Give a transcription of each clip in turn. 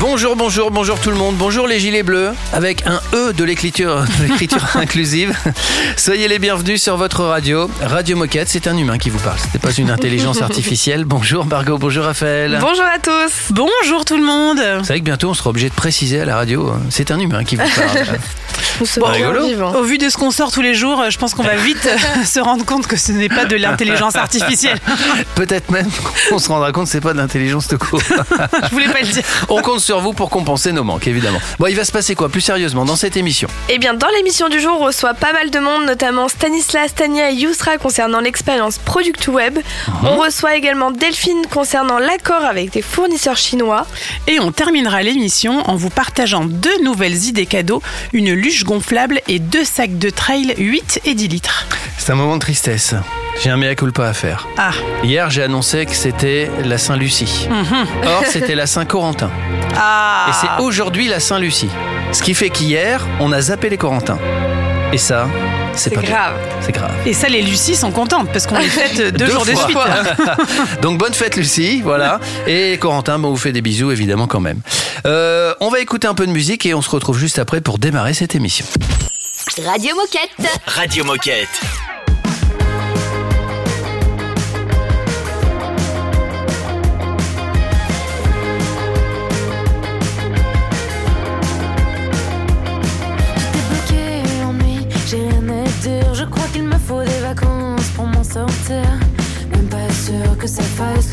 Bonjour, bonjour, bonjour tout le monde. Bonjour les gilets bleus, avec un E de l'écriture, inclusive. Soyez les bienvenus sur votre radio. Radio Moquette, c'est un humain qui vous parle. C'était pas une intelligence artificielle. Bonjour Margot, bonjour Raphaël. Bonjour à tous. Bonjour tout le monde. Vous savez que bientôt on sera obligé de préciser à la radio, euh, c'est un humain qui vous parle. Bon, rigolo. Au vu de ce qu'on sort tous les jours, je pense qu'on va vite se rendre compte que ce n'est pas de l'intelligence artificielle. Peut-être même qu'on se rendra compte que c'est pas de l'intelligence de cours. Je voulais pas le dire. On compte sur vous pour compenser nos manques, évidemment. Bon, il va se passer quoi, plus sérieusement, dans cette émission Eh bien, dans l'émission du jour, on reçoit pas mal de monde, notamment Stanislas, Tania et Yousra concernant l'expérience Product Web. On reçoit également Delphine concernant l'accord avec des fournisseurs chinois. Et on terminera l'émission en vous partageant deux nouvelles idées cadeaux, une luge gonflable et deux sacs de trail 8 et 10 litres. C'est un moment de tristesse. J'ai un mea culpa à faire. Ah, Hier, j'ai annoncé que c'était la Saint-Lucie. Or, c'était la Saint-Corentin. ah. Et c'est aujourd'hui la Saint-Lucie. Ce qui fait qu'hier, on a zappé les Corentins. Et ça, c'est pas grave. C'est grave. Et ça, les Lucies sont contentes parce qu'on les fête deux, Deux jours de suite. Donc bonne fête Lucie, voilà. Et Corentin, bon, on vous fait des bisous évidemment quand même. Euh, on va écouter un peu de musique et on se retrouve juste après pour démarrer cette émission. Radio Moquette. Radio Moquette.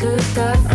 Fasse le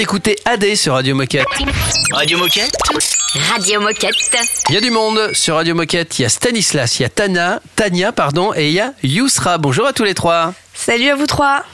d'écouter AD sur Radio Moquette. Radio Moquette. Radio Moquette. Il y a du monde sur Radio Moquette. Il y a Stanislas, il y a Tana, Tania, pardon, et il y a Yousra. Bonjour à tous les trois. Salut à vous trois.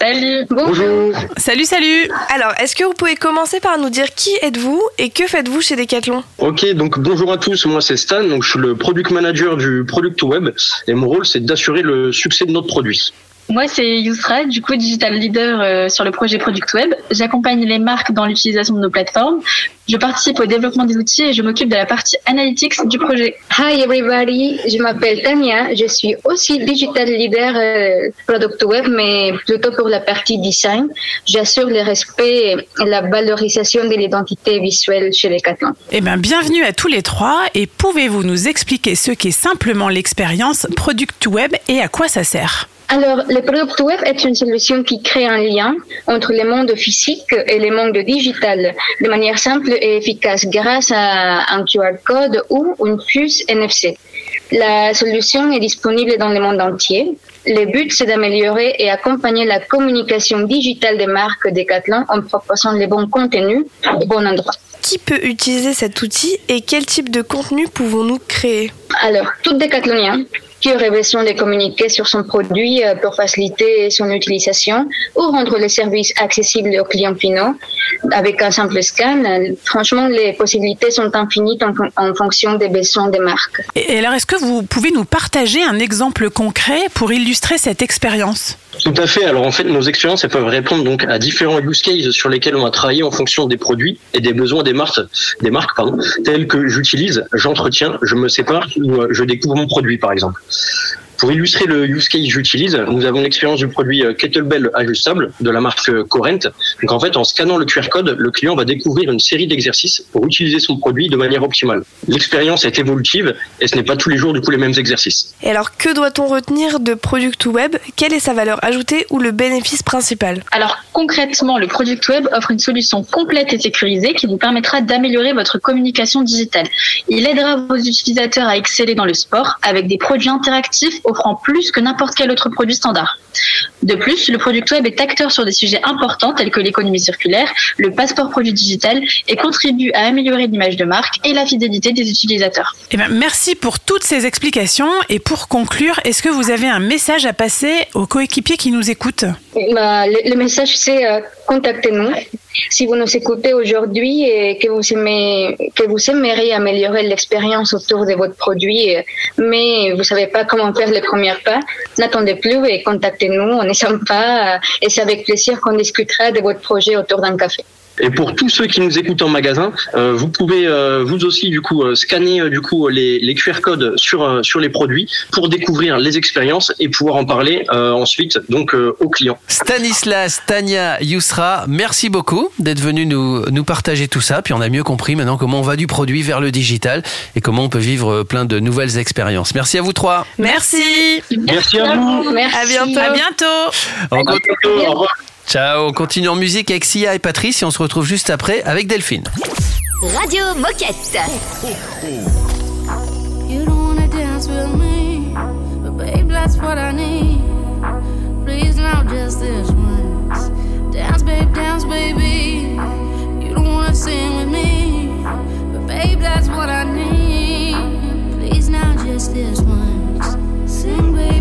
Salut. Bonjour. Salut, salut Alors, est-ce que vous pouvez commencer par nous dire qui êtes-vous et que faites-vous chez Decathlon? Ok, donc bonjour à tous, moi c'est Stan, donc je suis le product manager du Product Web et mon rôle c'est d'assurer le succès de notre produit. Moi, c'est Yousra, du coup, digital leader euh, sur le projet Product Web. J'accompagne les marques dans l'utilisation de nos plateformes. Je participe au développement des outils et je m'occupe de la partie analytics du projet. Hi everybody, je m'appelle Tania, je suis aussi digital leader euh, product web, mais plutôt pour la partie design. J'assure le respect et la valorisation de l'identité visuelle chez Decathlon. Eh bien, bienvenue à tous les trois et pouvez-vous nous expliquer ce qu'est simplement l'expérience Product Web et à quoi ça sert? Alors, le product web est une solution qui crée un lien entre le monde physique et le monde digital de manière simple et efficace grâce à un QR code ou une puce NFC. La solution est disponible dans le monde entier. Le but, c'est d'améliorer et accompagner la communication digitale des marques Decathlon en proposant les bons contenus au bon endroit. Qui peut utiliser cet outil et quel type de contenu pouvons-nous créer? Alors, tout décathlonien qui aurait besoin de communiquer sur son produit euh, pour faciliter son utilisation ou rendre le service accessible aux clients finaux avec un simple scan. euh, Franchement, les possibilités sont infinies en fonction des besoins des marques. Et alors, est-ce que vous pouvez nous partager un exemple concret pour illustrer cette expérience? Tout à fait, alors en fait nos expériences elles peuvent répondre donc à différents use cases sur lesquels on a travaillé en fonction des produits et des besoins des marques, des marques pardon, tels que j'utilise, j'entretiens, je me sépare ou euh, je découvre mon produit par exemple. Pour illustrer le use case que j'utilise, nous avons l'expérience du produit euh, Kettlebell ajustable de la marque euh, Corent. Donc en fait, en scannant le QR code, le client va découvrir une série d'exercices pour utiliser son produit de manière optimale. L'expérience est évolutive et ce n'est pas tous les jours du coup les mêmes exercices. Et alors, que doit-on retenir de Product Web? Quelle est sa valeur ajoutée ou le bénéfice principal? Alors, concrètement, le Product Web offre une solution complète et sécurisée qui vous permettra d'améliorer votre communication digitale. Il aidera vos utilisateurs à exceller dans le sport avec des produits interactifs offrant plus que n'importe quel autre produit standard. De plus, le Product Web est acteur sur des sujets importants tels que l'économie circulaire, le passeport produit digital et contribue à améliorer l'image de marque et la fidélité des utilisateurs. Eh bien, merci pour toutes ces explications. Et pour conclure, est-ce que vous avez un message à passer aux coéquipiers qui nous écoutent? Bah, le, le message, c'est euh, contactez-nous. Si vous nous écoutez aujourd'hui et que vous, aimez, que vous aimeriez améliorer l'expérience autour de votre produit, mais vous ne savez pas comment faire les premiers pas, n'attendez plus et contactez-nous. On est sympa et c'est avec plaisir qu'on discutera de votre projet autour d'un café. Et pour tous ceux qui nous écoutent en magasin, euh, vous pouvez euh, vous aussi du coup euh, scanner du coup les, les QR codes sur euh, sur les produits pour découvrir les expériences et pouvoir en parler euh, ensuite donc euh, aux clients. Stanislas, Tania, Yousra, merci beaucoup d'être venus nous, nous partager tout ça. Puis on a mieux compris maintenant comment on va du produit vers le digital et comment on peut vivre plein de nouvelles expériences. Merci à vous trois. Merci. Merci à vous. Merci. À bientôt. À bientôt. À bientôt. Au revoir. Ciao, on continue en musique avec Sia et Patrice et on se retrouve juste après avec Delphine. Radio Moquette. You don't wanna dance with me, but babe, that's what I need. Please now, just this once. Dance, babe, dance, baby. You don't wanna sing with me, but babe, that's what I need. Please now, just this once. Sing, baby.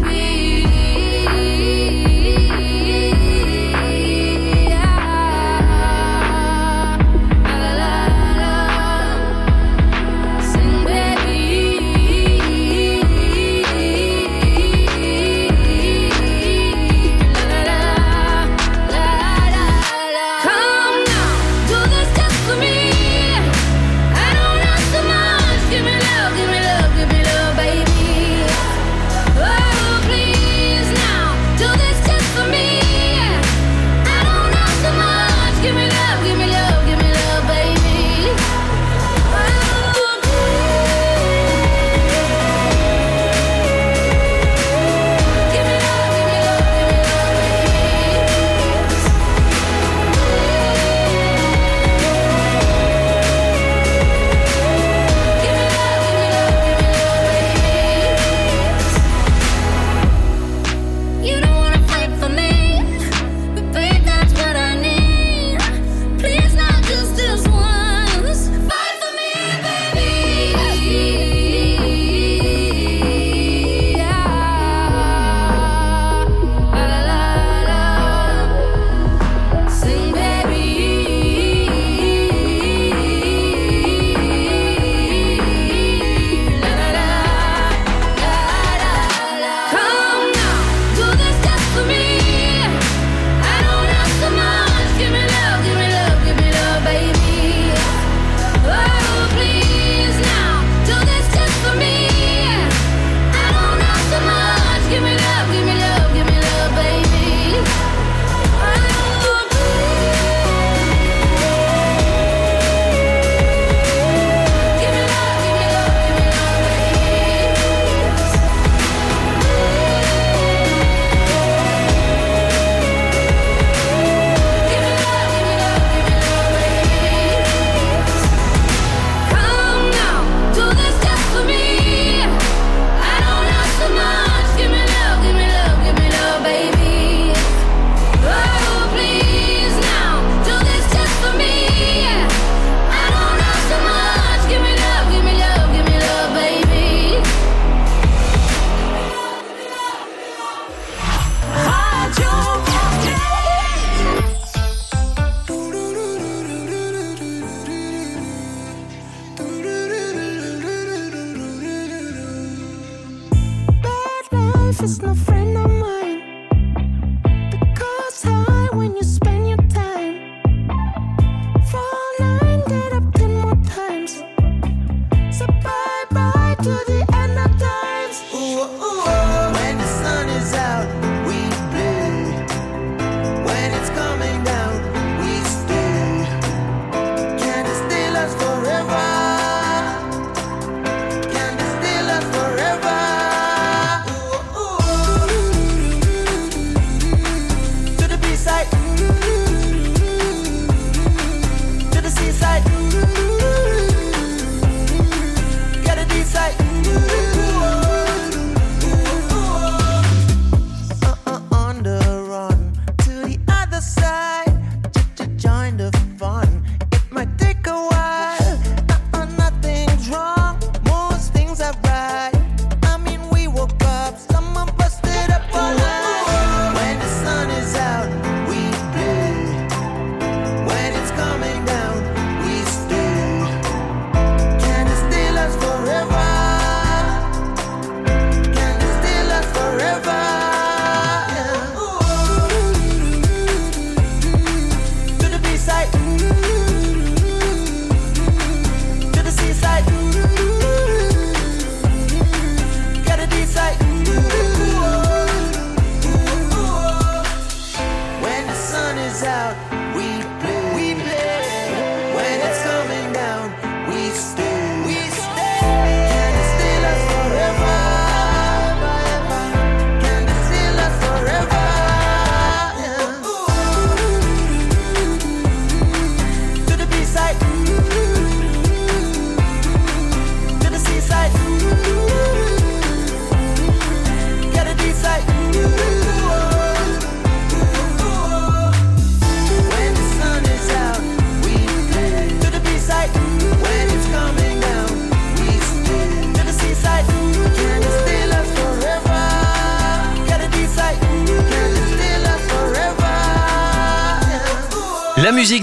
Life is no friend of mine.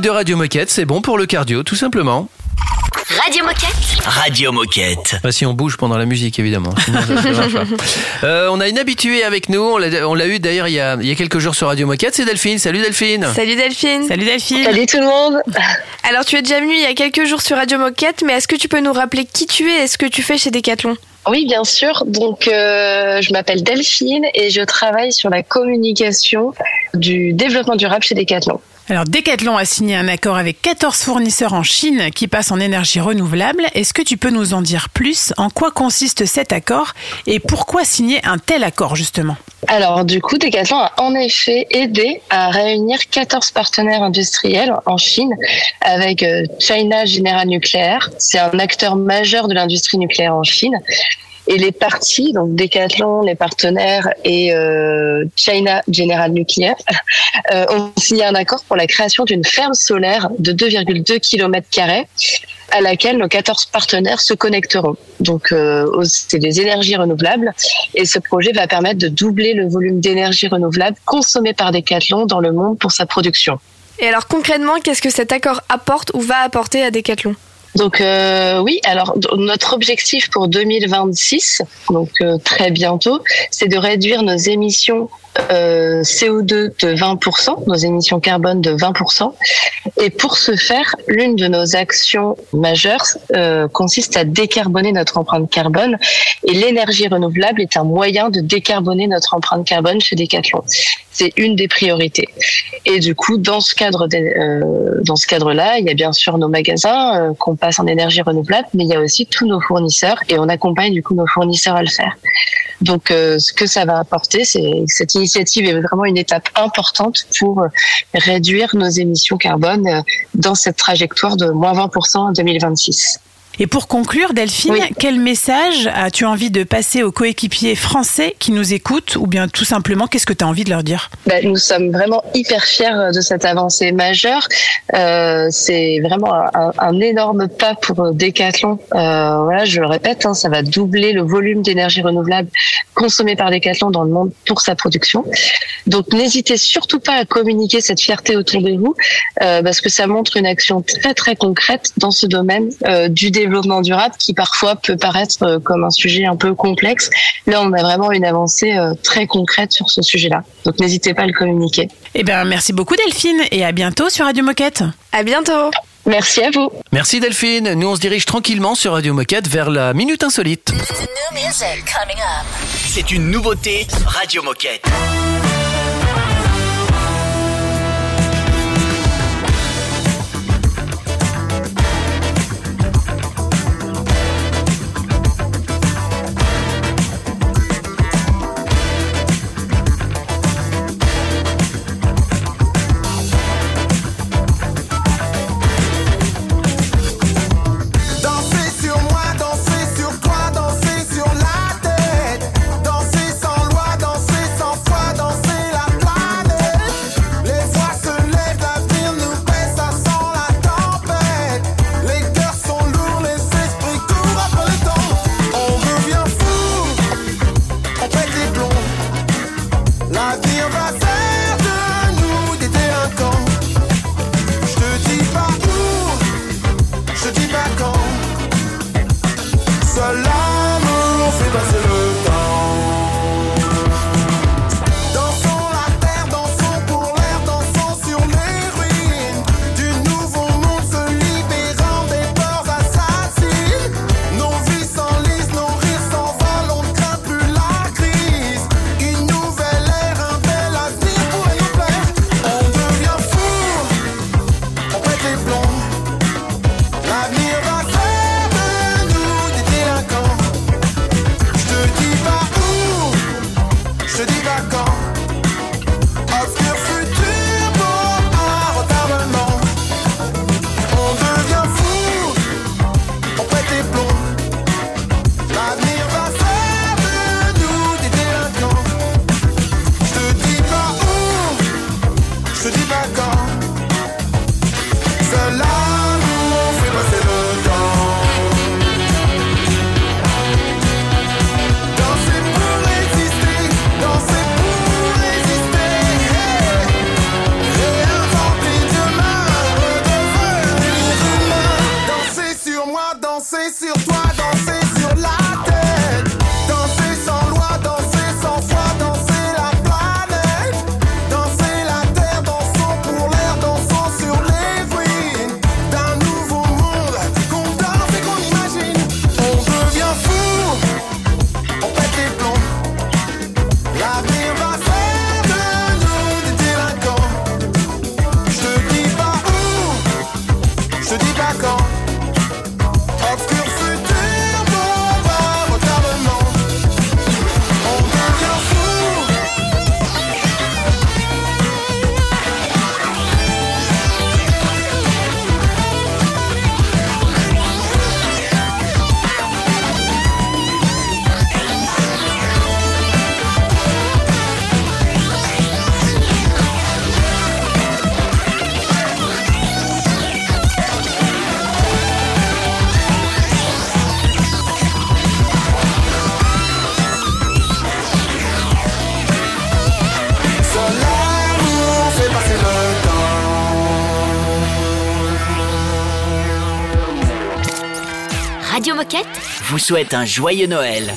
De Radio Moquette, c'est bon pour le cardio, tout simplement. Radio Moquette. Radio Moquette. Bah, si on bouge pendant la musique, évidemment. Sinon, ça, ça marche pas. Euh, on a une habituée avec nous. On l'a eu d'ailleurs il, y a- il y a quelques jours sur Radio Moquette. C'est Delphine. Salut Delphine. Salut Delphine. Salut Delphine. Salut tout le monde. Alors tu es déjà venue il y a quelques jours sur Radio Moquette, mais est-ce que tu peux nous rappeler qui tu es et ce que tu fais chez Decathlon? Oui, bien sûr. Donc, euh, je m'appelle Delphine et je travaille sur la communication du développement durable chez Decathlon. Alors Decathlon a signé un accord avec 14 fournisseurs en Chine qui passent en énergie renouvelable. Est-ce que tu peux nous en dire plus? En quoi consiste cet accord? Et pourquoi signer un tel accord justement? Alors, du coup, Decathlon a en effet aidé à réunir 14 partenaires industriels en Chine avec euh, China General Nuclear. C'est un acteur majeur de l'industrie nucléaire en Chine. Et les parties, donc Decathlon, les partenaires et euh, China General Nuclear, euh, ont signé un accord pour la création d'une ferme solaire de 2,2 km à laquelle nos 14 partenaires se connecteront. Donc, euh, c'est des énergies renouvelables et ce projet va permettre de doubler le volume d'énergie renouvelable consommé par Decathlon dans le monde pour sa production. Et alors concrètement, qu'est-ce que cet accord apporte ou va apporter à Decathlon? Donc euh, oui, alors notre objectif pour 2026, donc euh, très bientôt, c'est de réduire nos émissions euh, CO2 de 20%, nos émissions carbone de 20%. Et pour ce faire, l'une de nos actions majeures consiste à décarboner notre empreinte carbone. Et l'énergie renouvelable est un moyen de décarboner notre empreinte carbone chez Decathlon. C'est une des priorités. Et du coup, dans ce cadre, euh, dans ce cadre-là, il y a bien sûr nos magasins euh, qu'on passe en énergie renouvelable, mais il y a aussi tous nos fournisseurs et on accompagne du coup nos fournisseurs à le faire. Donc, euh, ce que ça va apporter, c'est cette initiative est vraiment une étape importante pour euh, réduire nos émissions carbone dans cette trajectoire de moins 20% en 2026. Et pour conclure, Delphine, quel message as-tu envie de passer aux coéquipiers français qui nous écoutent ou bien tout simplement, qu'est-ce que tu as envie de leur dire? Ben, nous sommes vraiment hyper fiers de cette avancée majeure. Euh, c'est vraiment un, un énorme pas pour Decathlon. Euh, voilà, je le répète, hein, ça va doubler le volume d'énergie renouvelable consommé par Decathlon dans le monde pour sa production. Donc n'hésitez surtout pas à communiquer cette fierté autour de vous, euh, parce que ça montre une action très très concrète dans ce domaine euh, du développement développement durable qui parfois peut paraître euh, comme un sujet un peu complexe. Là, on a vraiment une avancée euh, très concrète sur ce sujet-là. Donc n'hésitez pas à le communiquer. Eh bien, merci beaucoup Delphine et à bientôt sur Radio Moquette. À bientôt. Merci à vous. Merci Delphine. Nous, on se dirige tranquillement sur Radio Moquette vers la Minute Insolite. C'est une nouveauté Radio Moquette. vous souhaite un joyeux Noël.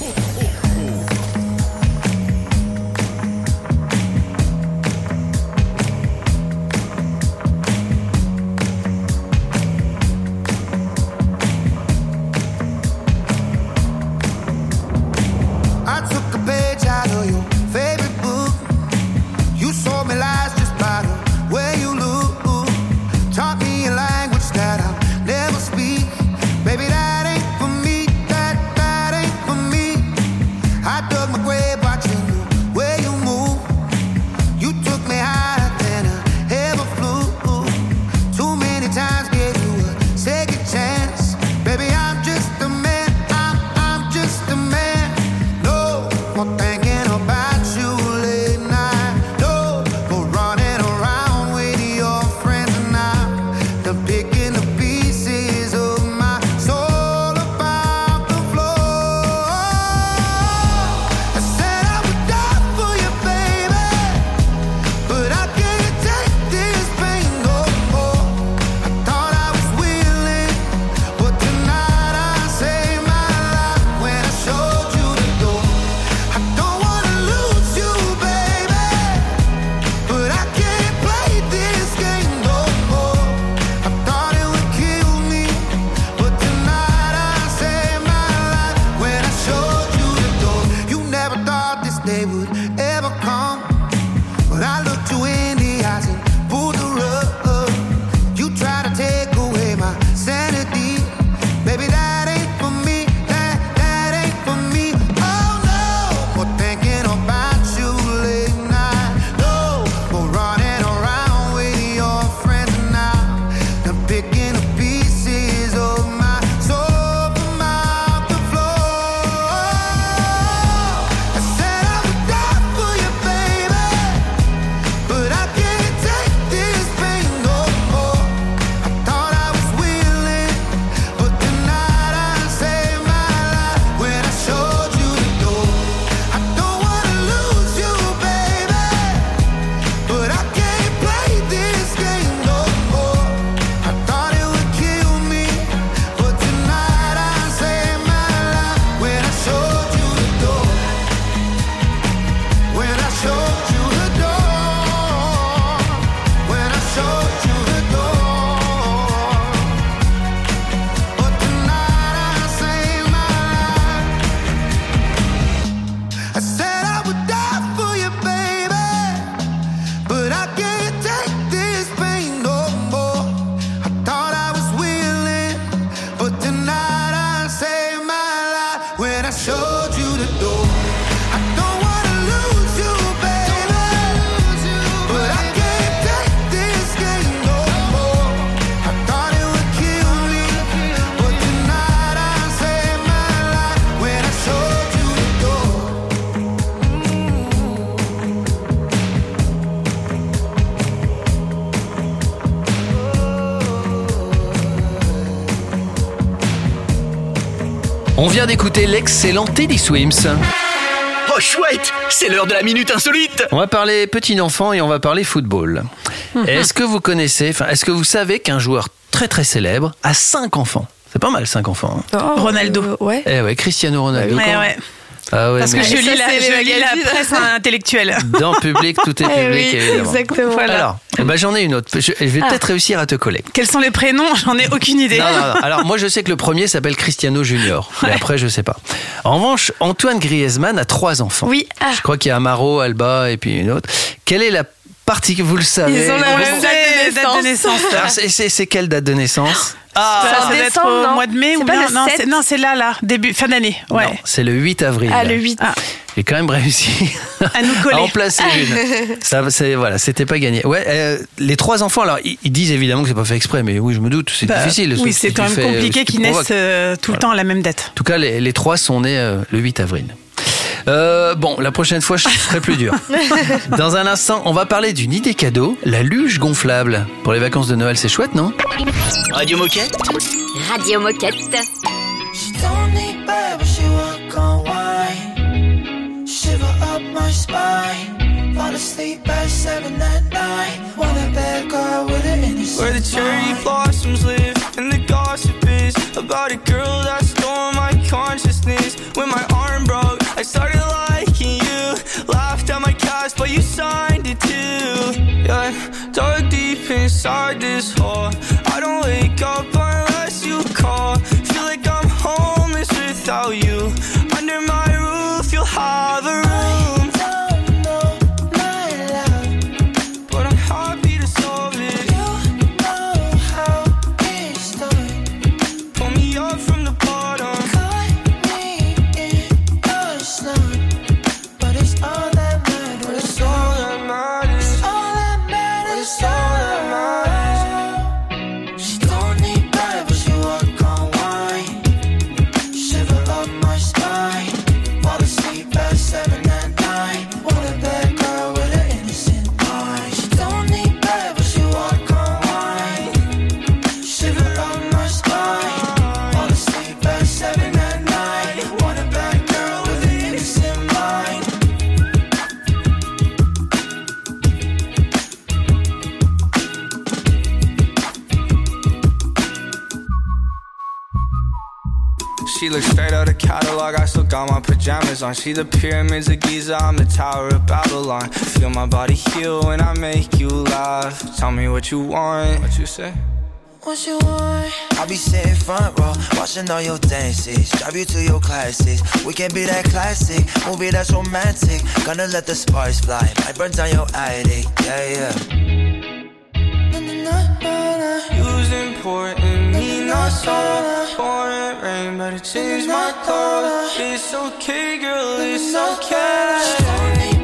Vient d'écouter l'excellent Teddy Swims. Oh chouette, c'est l'heure de la minute insolite. On va parler petit enfant et on va parler football. Est-ce que vous connaissez, enfin, est-ce que vous savez qu'un joueur très très célèbre a cinq enfants? C'est pas mal cinq enfants. hein. Oh, Ronaldo. euh, ouais. Eh ouais, Cristiano Ronaldo. Ouais, ouais. Ah ouais, Parce que je lis, la, je lis la presse intellectuelle. dans public, tout est Eh public oui, évidemment. exactement. Voilà. Alors, eh ben, j'en ai une autre. Je, je vais Ah. peut-être réussir à te coller. Quels sont les prénoms? J'en ai aucune idée. Non, non, non. Alors moi je sais que le premier s'appelle Cristiano Junior. Mais après je sais pas. En revanche, Antoine Griezmann a trois enfants. Oui, ah. Je crois qu'il y a Amaro, Alba et puis une autre. Quelle est la partie que vous le savez Ils ont la même date de naissance. C'est- quelle date de naissance Ah, C'est ça doit être décembre, au non mois de mai ou pas bien le non, 7? c'est- non, c'est là, là, début, fin d'année. Ouais. Non, c'est le 8 avril. Ah, le 8. Ah, J'ai quand même réussi à nous à coller. en placer une. Ça, c'est voilà, c'était pas gagné. Ouais, euh, les trois enfants. Alors, ils, ils disent évidemment que c'est pas fait exprès, mais oui, je me doute, c'est Bah, difficile. Oui, c'est quand même fais, euh, compliqué qu'ils naissent euh, tout le Voilà. temps à la même date. En tout cas, les, les trois sont nés euh, le 8 avril. Euh, bon, la prochaine fois, je serai plus dur. Dans un instant, on va parler d'une idée cadeau, la luge gonflable. Pour les vacances de Noël, c'est chouette, non Radio Moquette. Radio Moquette. She don't need bed, but she walk on wine. Shiver up my spine. Fall asleep at seven at night. Want a bad girl with an innocent Where the cherry blossoms live and the gossip is about a girl that stole my consciousness. When my arm broke, inside this hole. Catalog. I still got my pajamas on. She the pyramids of Giza. I'm the Tower of Babylon. Feel my body heal when I make you laugh. Tell me what you want. What you say? What you want? I be sitting front row, watching all your dances. Drive you to your classes. We can be that classic movie that's romantic. Gonna let the sparks fly. Might burn down your attic. Yeah, yeah. You's important, me not so. Pouring rain, better change my thoughts. It's okay, girl, it's okay.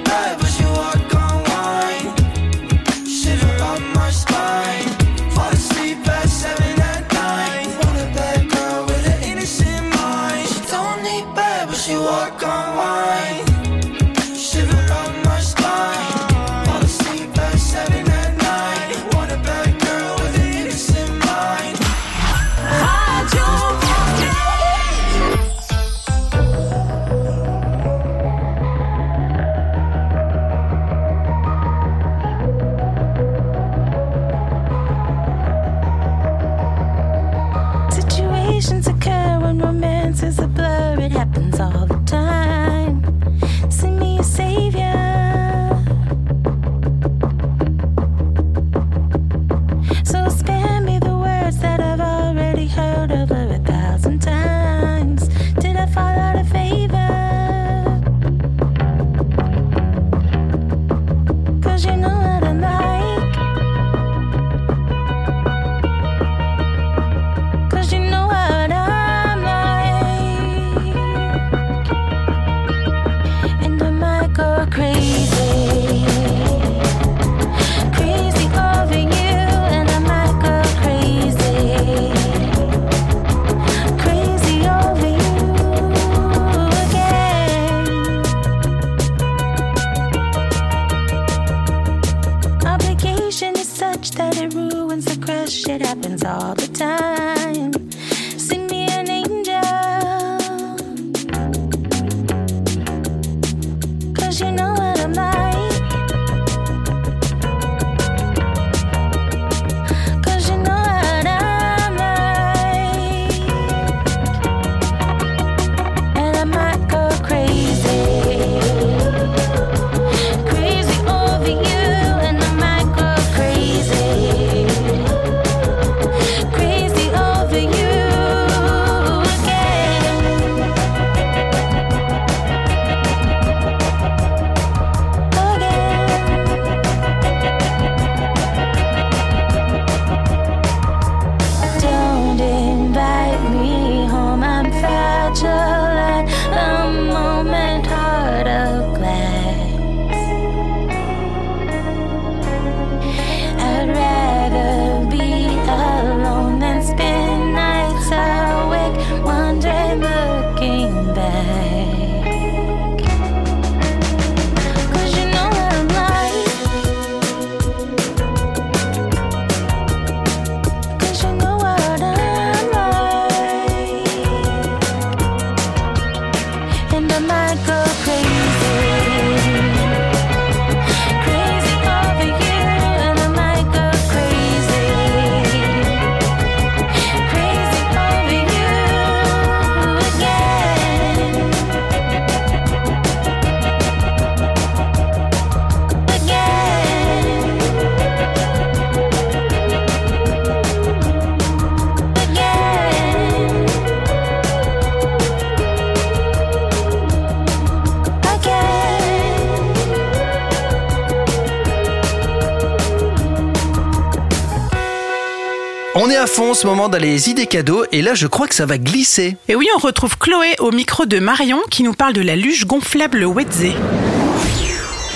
À fond ce moment dans les idées cadeaux et là je crois que ça va glisser. Et oui, on retrouve Chloé au micro de Marion qui nous parle de la luge gonflable Wetze.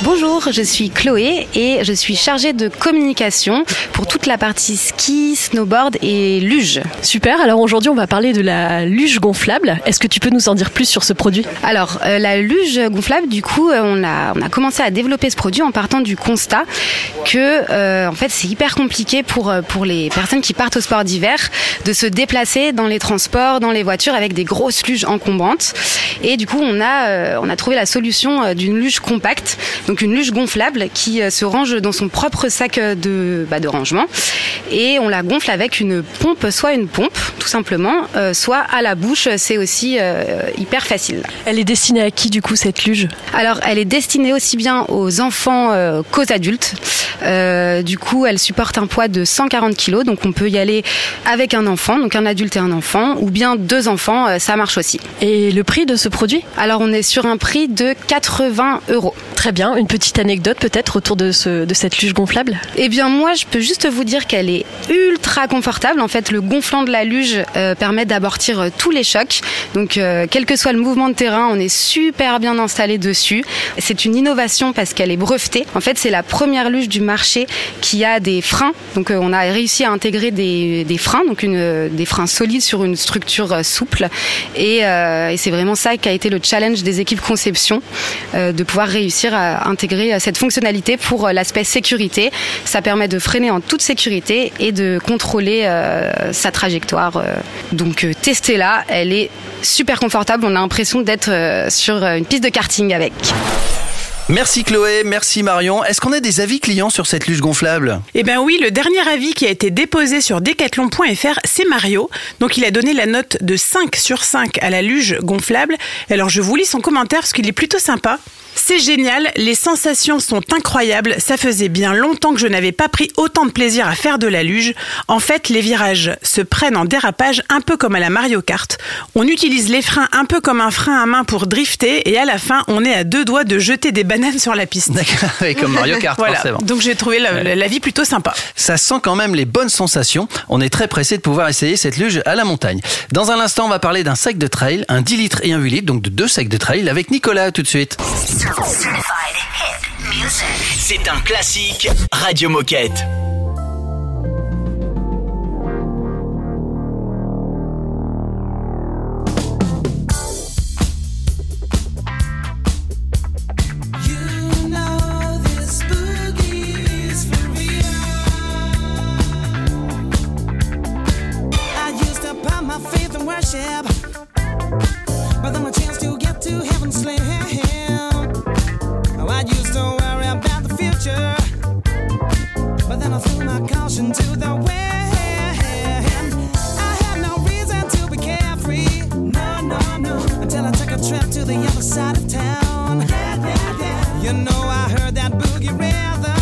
Bonjour, je suis Chloé et je suis chargée de communication pour toute la partie ski, snowboard et luge. Super, alors aujourd'hui on va parler de la luge gonflable. Est-ce que tu peux nous en dire plus sur ce produit? Alors, euh, la luge gonflable, du coup, euh, on, a, on a commencé à développer ce produit en partant du constat que, euh, en fait, c'est hyper compliqué pour, euh, pour les personnes qui partent au sport d'hiver de se déplacer dans les transports, dans les voitures avec des grosses luges encombrantes. Et du coup, on a, euh, on a trouvé la solution euh, d'une luge compacte, donc une luge gonflable qui euh, se range dans son propre sac euh, de, bah, de rangement. Et on la gonfle avec une pompe, soit une pompe, tout simplement, euh, soit à la bouche. C'est aussi euh, hyper facile. Elle est destinée à qui du coup cette luge? Alors, elle est destinée aussi bien aux enfants euh, qu'aux adultes. Du coup, elle supporte un poids de 140 kg, donc on peut y aller avec un enfant, donc un adulte et un enfant, ou bien deux enfants, ça marche aussi. Et le prix de ce produit? Alors, on est sur un prix de 80 euros. Très bien, une petite anecdote peut-être autour de, ce, de cette luge gonflable? Eh bien, moi, je peux juste vous dire qu'elle est ultra confortable. En fait, le gonflant de la luge euh, permet d'amortir euh, tous les chocs. Donc, euh, quel que soit le mouvement de terrain, on est super bien installé dessus. C'est une innovation parce qu'elle est brevetée. En fait, c'est la première luge du marché qui a des freins. Donc, on a réussi à intégrer des, des freins, donc une, des freins solides sur une structure souple. Et, c'est vraiment ça qui a été le challenge des équipes conception, de pouvoir réussir intégrer euh, cette fonctionnalité pour euh, l'aspect sécurité. Ça permet de freiner en toute sécurité et de contrôler euh, sa trajectoire. Donc testez-la, elle est super confortable. On a l'impression d'être sur une piste de karting avec. Merci Chloé, merci Marion. Est-ce qu'on a des avis clients sur cette luge gonflable? Eh ben oui, le dernier avis qui a été déposé sur decathlon.fr, c'est Mario. Donc il a donné la note de 5 sur 5 à la luge gonflable. Alors je vous lis son commentaire parce qu'il est plutôt sympa. C'est génial, les sensations sont incroyables, ça faisait bien longtemps que je n'avais pas pris autant de plaisir à faire de la luge. En fait, les virages se prennent en dérapage un peu comme à la Mario Kart. On utilise les freins un peu comme un frein à main pour drifter et à la fin, on est à deux doigts de jeter des bananes sur la piste. D'accord, oui, comme Mario Kart, voilà. forcément. Donc j'ai trouvé la, la- la vie plutôt sympa. Ça sent quand même les bonnes sensations. On est très pressé de pouvoir essayer cette luge à la montagne. Dans un instant, on va parler d'un sac de trail, un 10 litres et un 8 litres, donc de deux sacs de trail avec Nicolas tout de suite. C'est un classique Radio Moquette. You know I heard that boogie rhythm.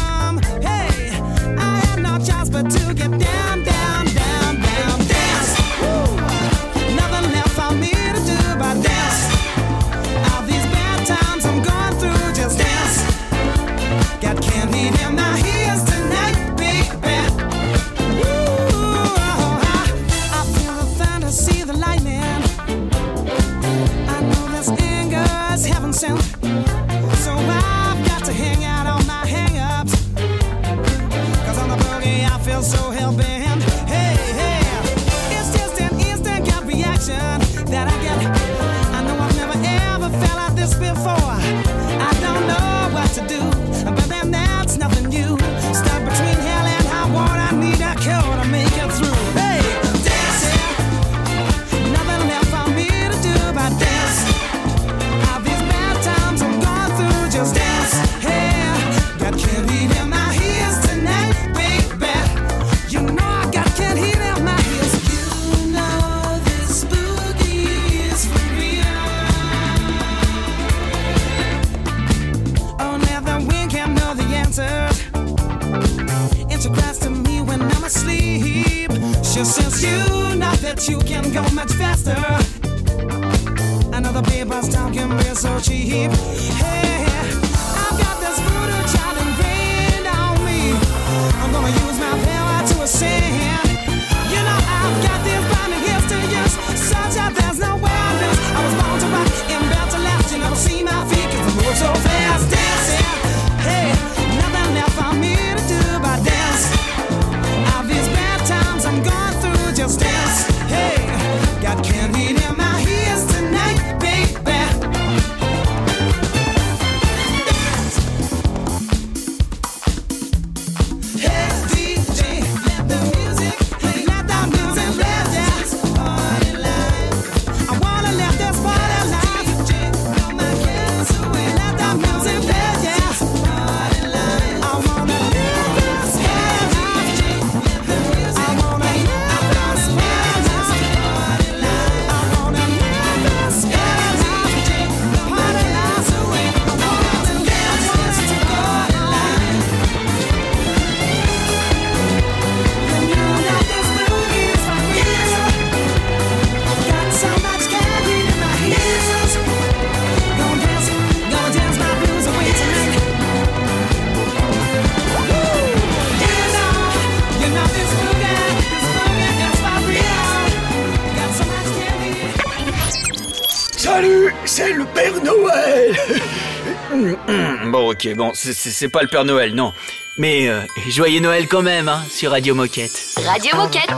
ok, bon, c'est pas le Père Noël, non. Mais euh, joyeux Noël quand même, hein, sur Radio Moquette. Radio Moquette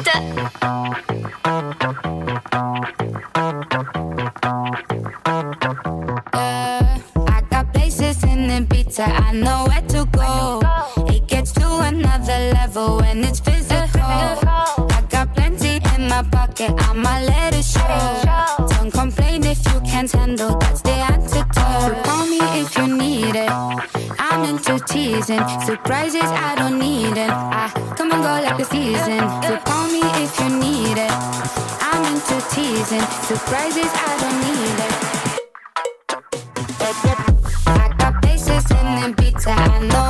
I know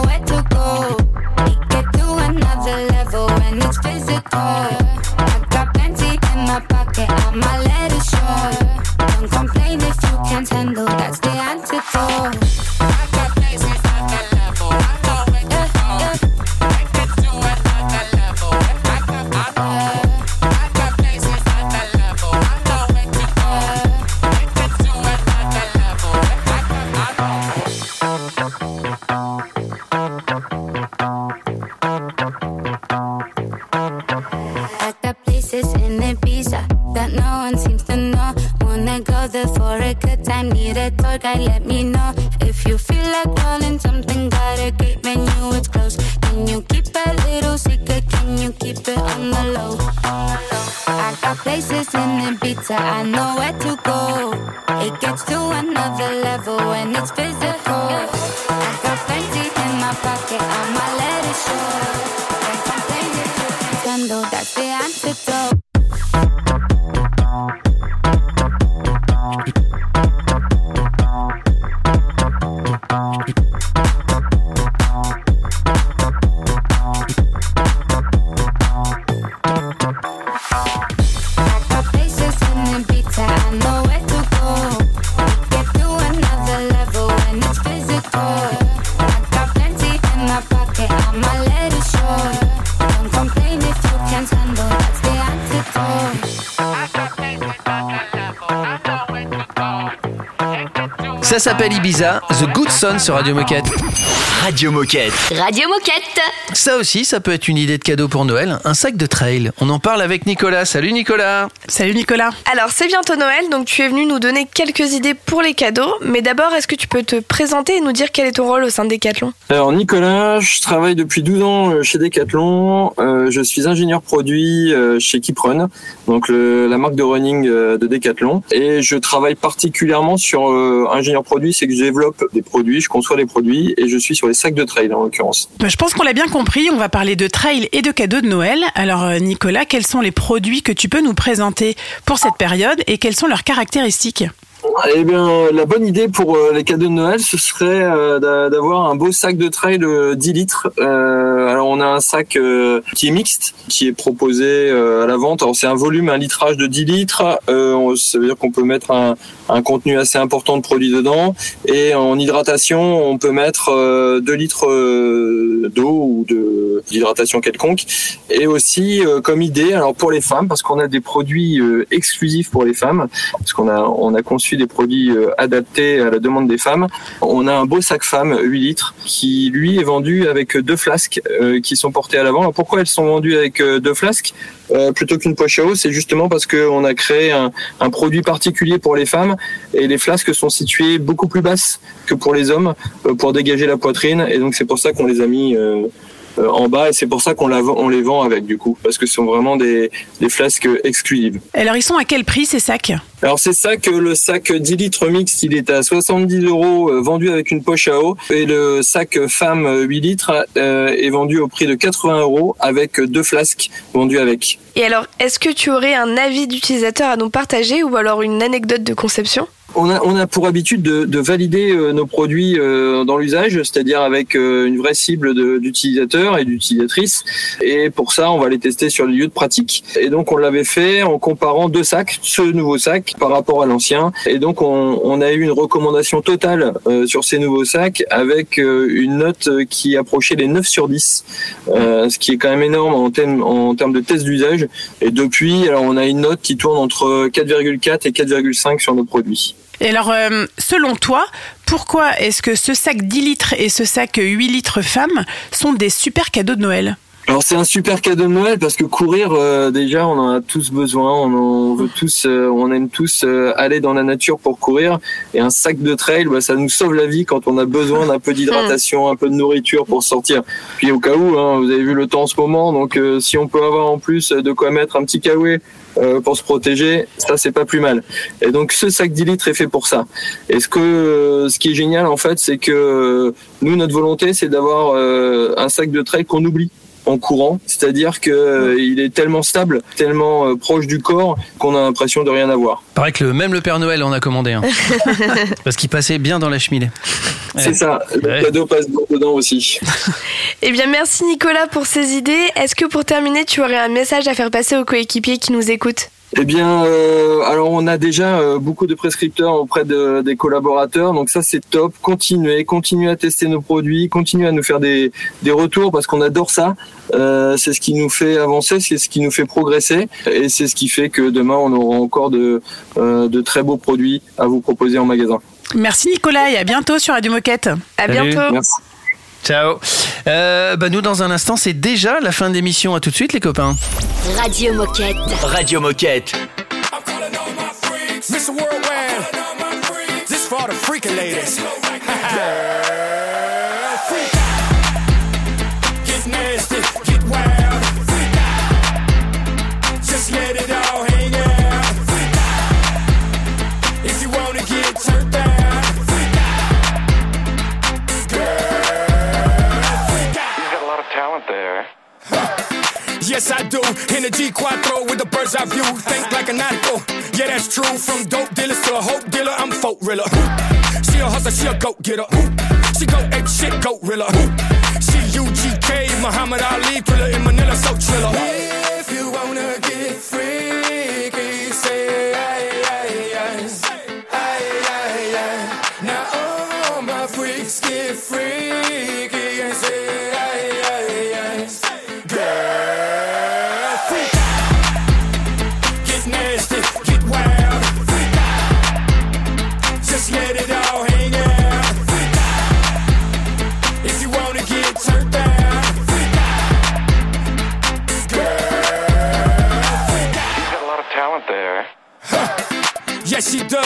sur Radio Moquette. Radio Moquette. Radio Moquette. Ça aussi, ça peut être une idée de cadeau pour Noël, un sac de trail. On en parle avec Nicolas. Salut Nicolas. Salut Nicolas. Alors c'est bientôt Noël, donc tu es venu nous donner quelques idées pour les cadeaux. Mais d'abord, est-ce que tu peux te présenter et nous dire quel est ton rôle au sein de Decathlon? Alors Nicolas, je travaille depuis 12 ans euh, chez Decathlon. Euh, je suis ingénieur produit euh, chez Kiprun, donc la marque de running de Decathlon. Et je travaille particulièrement sur ingénieur produit, c'est que je développe des produits, je conçois des produits et je suis sur les sacs de trail en l'occurrence. Bah, je pense qu'on l'a bien compris, on va parler de trail et de cadeaux de Noël. Alors Nicolas, quels sont les produits que tu peux nous présenter? pour cette période et quelles sont leurs caractéristiques. Eh bien, la bonne idée pour euh, les cadeaux de Noël, ce serait euh, d'a- d'avoir un beau sac de trail de 10 litres. Euh, alors, on a un sac euh, qui est mixte, qui est proposé euh, à la vente. Alors, c'est un volume, un litrage de 10 litres. Euh, ça veut dire qu'on peut mettre un, contenu assez important de produits dedans. Et en hydratation, on peut mettre euh, 2 litres euh, d'eau ou d'hydratation quelconque. Et aussi, euh, comme idée, alors pour les femmes, parce qu'on a des produits euh, exclusifs pour les femmes, parce qu'on a, on a conçu des produits euh, adaptés à la demande des femmes. On a un beau sac femme 8 litres qui lui est vendu avec deux flasques euh, qui sont portées à l'avant. Pourquoi elles sont vendues avec euh, deux flasques? Plutôt qu'une poche à eau C'est justement parce qu'on a créé un, produit particulier pour les femmes et les flasques sont situées beaucoup plus basses que pour les hommes pour dégager la poitrine et donc c'est pour ça qu'on les a mis en bas et c'est pour ça qu'on les vend avec du coup parce que ce sont vraiment des, des flasques exclusives. Alors, ils sont à quel prix ces sacs? Alors c'est ça que le sac 10 litres mix, il est à 70 euros euh, vendu avec une poche à eau et le sac femme 8 litres euh, est vendu au prix de 80 euros avec deux flasques vendues avec. Et alors, est-ce que tu aurais un avis d'utilisateur à nous partager ou alors une anecdote de conception? On a, on a pour habitude de, de valider euh, nos produits dans l'usage, c'est-à-dire avec une vraie cible d'utilisateurs et d'utilisatrices. Et pour ça, on va les tester sur les lieux de pratique. Et donc, on l'avait fait en comparant deux sacs, ce nouveau sac par rapport à l'ancien. Et donc, on, a eu une recommandation totale euh, sur ces nouveaux sacs avec euh, une note qui approchait les 9 sur 10, euh, ce qui est quand même énorme en termes, de test d'usage. Et depuis, alors, on a une note qui tourne entre 4,4 et 4,5 sur nos produits. Et alors, selon toi, pourquoi est-ce que ce sac 10 litres et ce sac 8 litres femme sont des super cadeaux de Noël? Alors c'est un super cadeau de Noël parce que courir euh, déjà on en a tous besoin, on, en veut tous, euh, on aime tous euh, aller dans la nature pour courir et un sac de trail bah, ça nous sauve la vie quand on a besoin d'un peu d'hydratation, un peu de nourriture pour sortir. Puis au cas où, hein, vous avez vu le temps en ce moment, donc euh, si on peut avoir en plus de quoi mettre un petit kawaii euh, pour se protéger, ça c'est pas plus mal. Et donc ce sac 10 litres est fait pour ça. Et ce que ce qui est génial en fait, c'est que euh, nous notre volonté c'est d'avoir un sac de trail qu'on oublie en courant, c'est-à-dire que euh, il est tellement stable, tellement euh, proche du corps qu'on a l'impression de rien avoir. Paraît que le, même le Père Noël en a commandé un. Parce qu'il passait bien dans la cheminée. C'est ça, le Ouais. cadeau passe dedans aussi. Eh bien, merci Nicolas pour ces idées. Est-ce que pour terminer, tu aurais un message à faire passer aux coéquipiers qui nous écoutent? Eh bien, euh, alors on a déjà euh, beaucoup de prescripteurs auprès de- des collaborateurs, donc ça c'est top. Continuez, continuez à tester nos produits, continuez à nous faire des, des retours parce qu'on adore ça. Euh, c'est ce qui nous fait avancer, c'est ce qui nous fait progresser, et c'est ce qui fait que demain on aura encore de, euh, de très beaux produits à vous proposer en magasin. Merci Nicolas et à bientôt sur Radio Moquette. À Salut. bientôt. Merci. Ciao. Euh, bah nous, dans un instant, c'est déjà la fin d'émission. À tout de suite, les copains. Radio Moquette. Radio Moquette. Mr. Worldwide, this for the freaking ladies. In the G4 with the bird's eye view. Think like a nautical. Yeah, that's true. From dope dealers to a hope dealer, I'm folk riller. She a hustler, she a goat getter. She go ape shit, goat riller. She UGK, Muhammad Ali, thriller in Manila, so triller.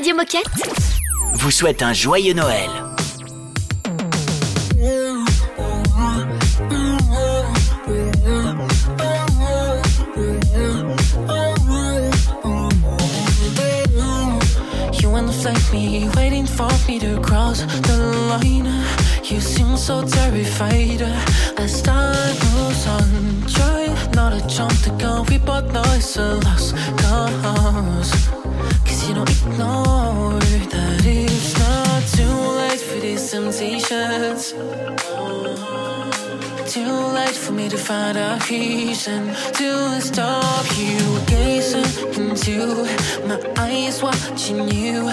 Radio Moquette. vous souhaite un joyeux Noël. You flank me, waiting for me to cross the line. You seem so terrified as time on. Try not to jump the gun, we both know it's a lost. Cause you don't ignore that it's not too late for these temptations. Too late for me to find a reason to stop you gazing into my eyes, watching you.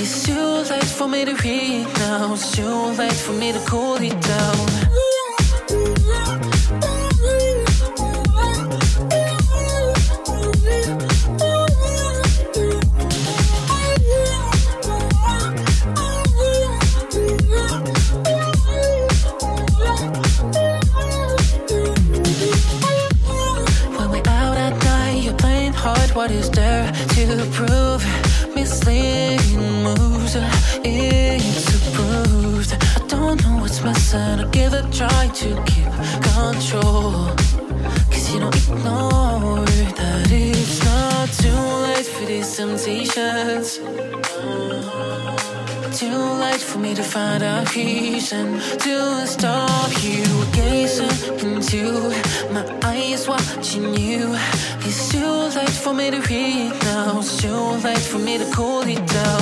It's too late for me to read now. It's too late for me to cool it down. Control. Cause you don't ignore that it's not too late for these temptations. Too late for me to find a reason to stop you gazing into my eyes, watching you. It's too late for me to read now. It's too late for me to cool it down.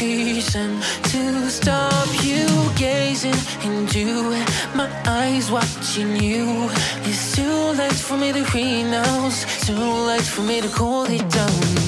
Reason to stop you gazing into my eyes, watching you. It's too late for me to. It's too late for me to cool it down.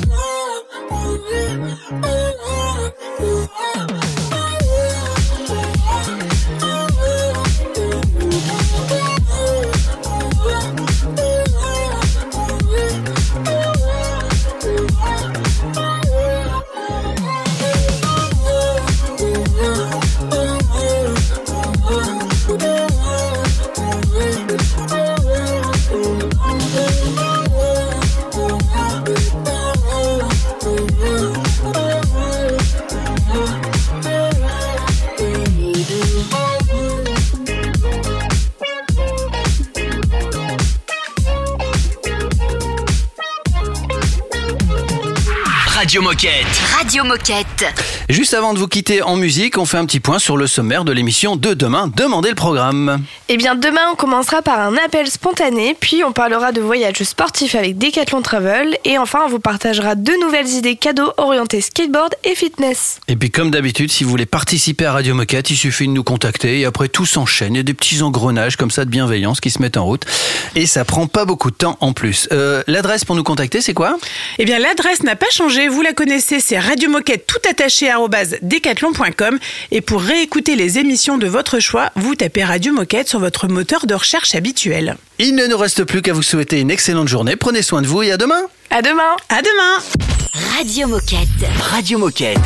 Moquette. Radio Moquette. Juste avant de vous quitter en musique, on fait un petit point sur le sommaire de l'émission de demain. Demandez le programme. Eh bien, demain, on commencera par un appel spontané, puis on parlera de voyages sportifs avec Decathlon Travel, et enfin, on vous partagera deux nouvelles idées cadeaux orientées skateboard et fitness. Et puis comme d'habitude, si vous voulez participer à Radio Moquette, il suffit de nous contacter et après tout s'enchaîne. Il y a des petits engrenages comme ça de bienveillance qui se mettent en route et ça prend pas beaucoup de temps en plus. Euh, L'adresse pour nous contacter, c'est quoi? Eh bien, l'adresse n'a pas changé. Vous la connaissez, c'est Radio Moquette tout attaché decathlon.com. Et pour réécouter les émissions de votre choix, vous tapez Radio Moquette sur votre moteur de recherche habituel. Il ne nous reste plus qu'à vous souhaiter une excellente journée. Prenez soin de vous et à demain. À demain. À demain. Radio Moquette. Radio Moquette.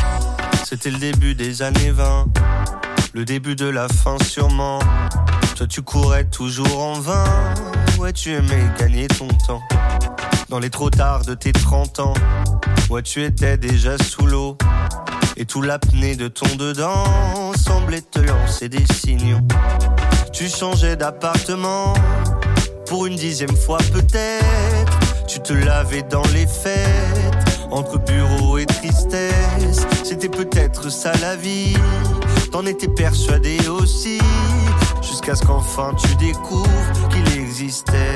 C'était le début des années 20, le début de la fin sûrement. Toi tu courais toujours en vain, ouais tu aimais gagner ton temps. Dans les trop tard de tes 30 ans, ouais tu étais déjà sous l'eau. Et tout l'apnée de ton dedans semblait te lancer des signaux. Tu changeais d'appartement, pour une dixième fois peut-être. Tu te lavais dans les fêtes, entre bureau et tristesse. C'était peut-être ça la vie, t'en étais persuadé aussi. Jusqu'à ce qu'enfin tu découvres qu'il existait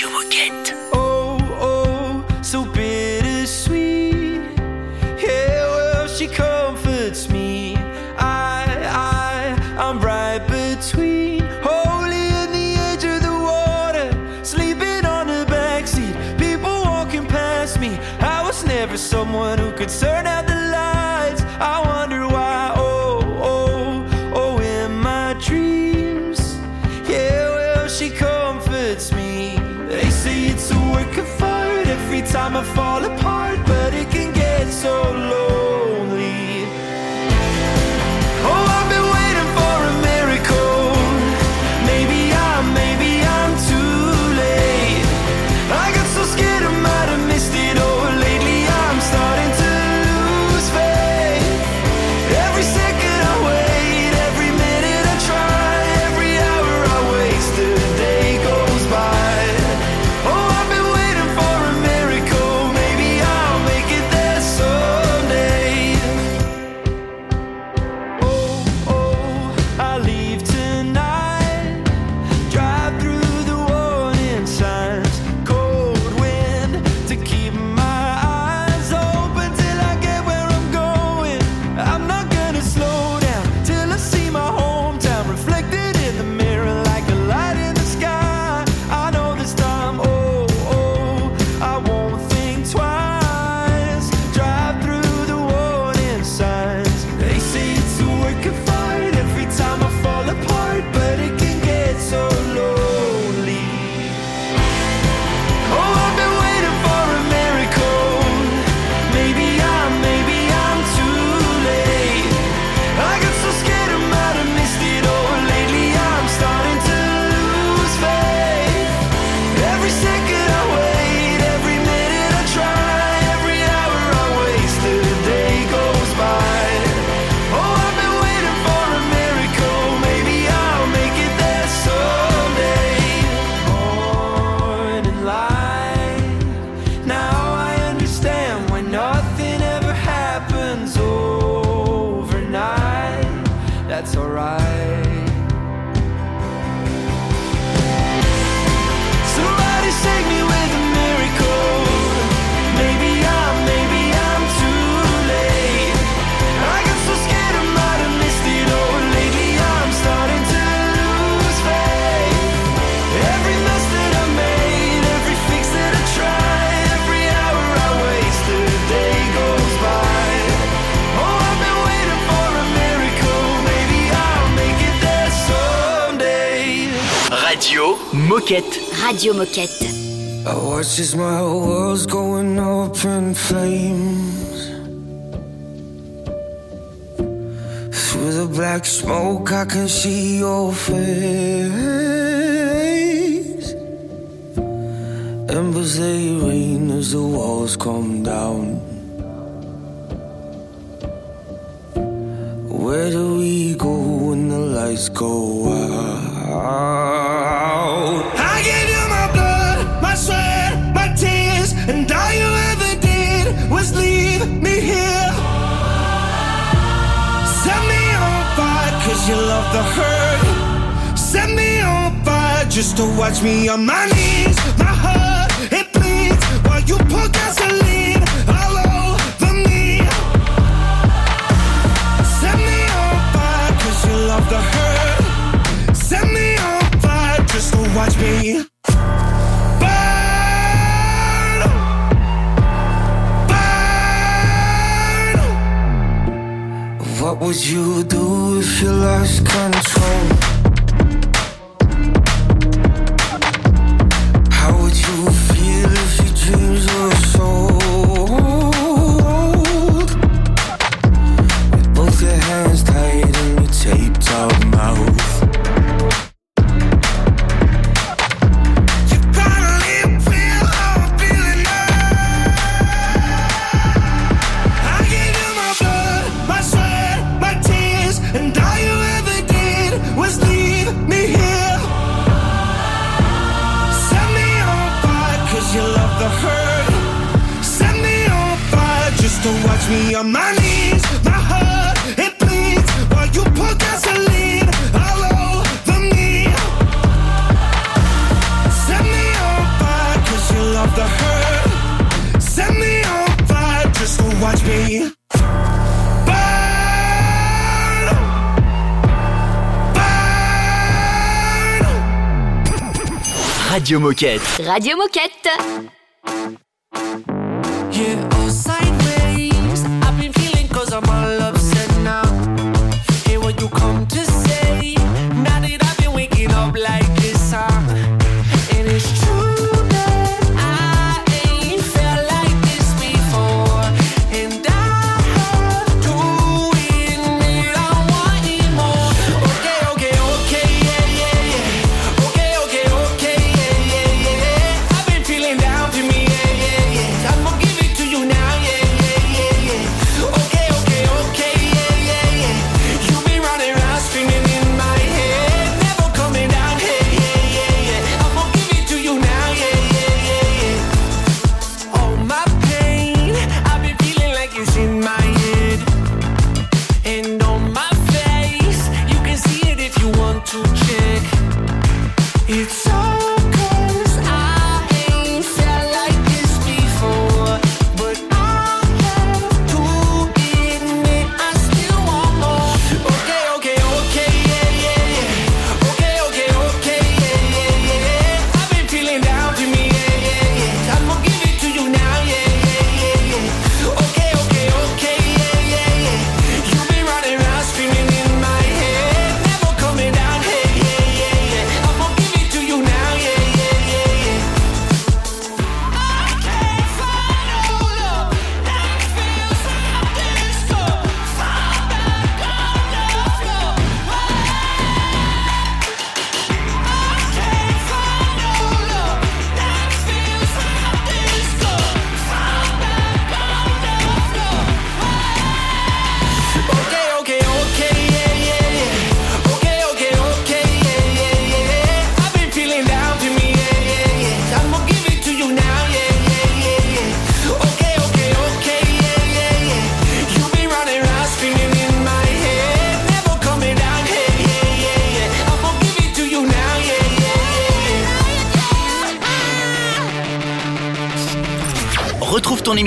Radio Moquette. Oh, oh, so bittersweet. Yeah, well, she comforts me. I, I, I'm right between. never fall Radio Moquette. I watch as my world's going up in flames. Through the black smoke, I can see your face. Embers they rain as the walls come down. just to watch me on my knees. My heart, it bleeds while you pour gasoline all over me. Set me on fire, cause you love the hurt. Set me on fire just to watch me. What would you do if you lost control? Radio Moquette.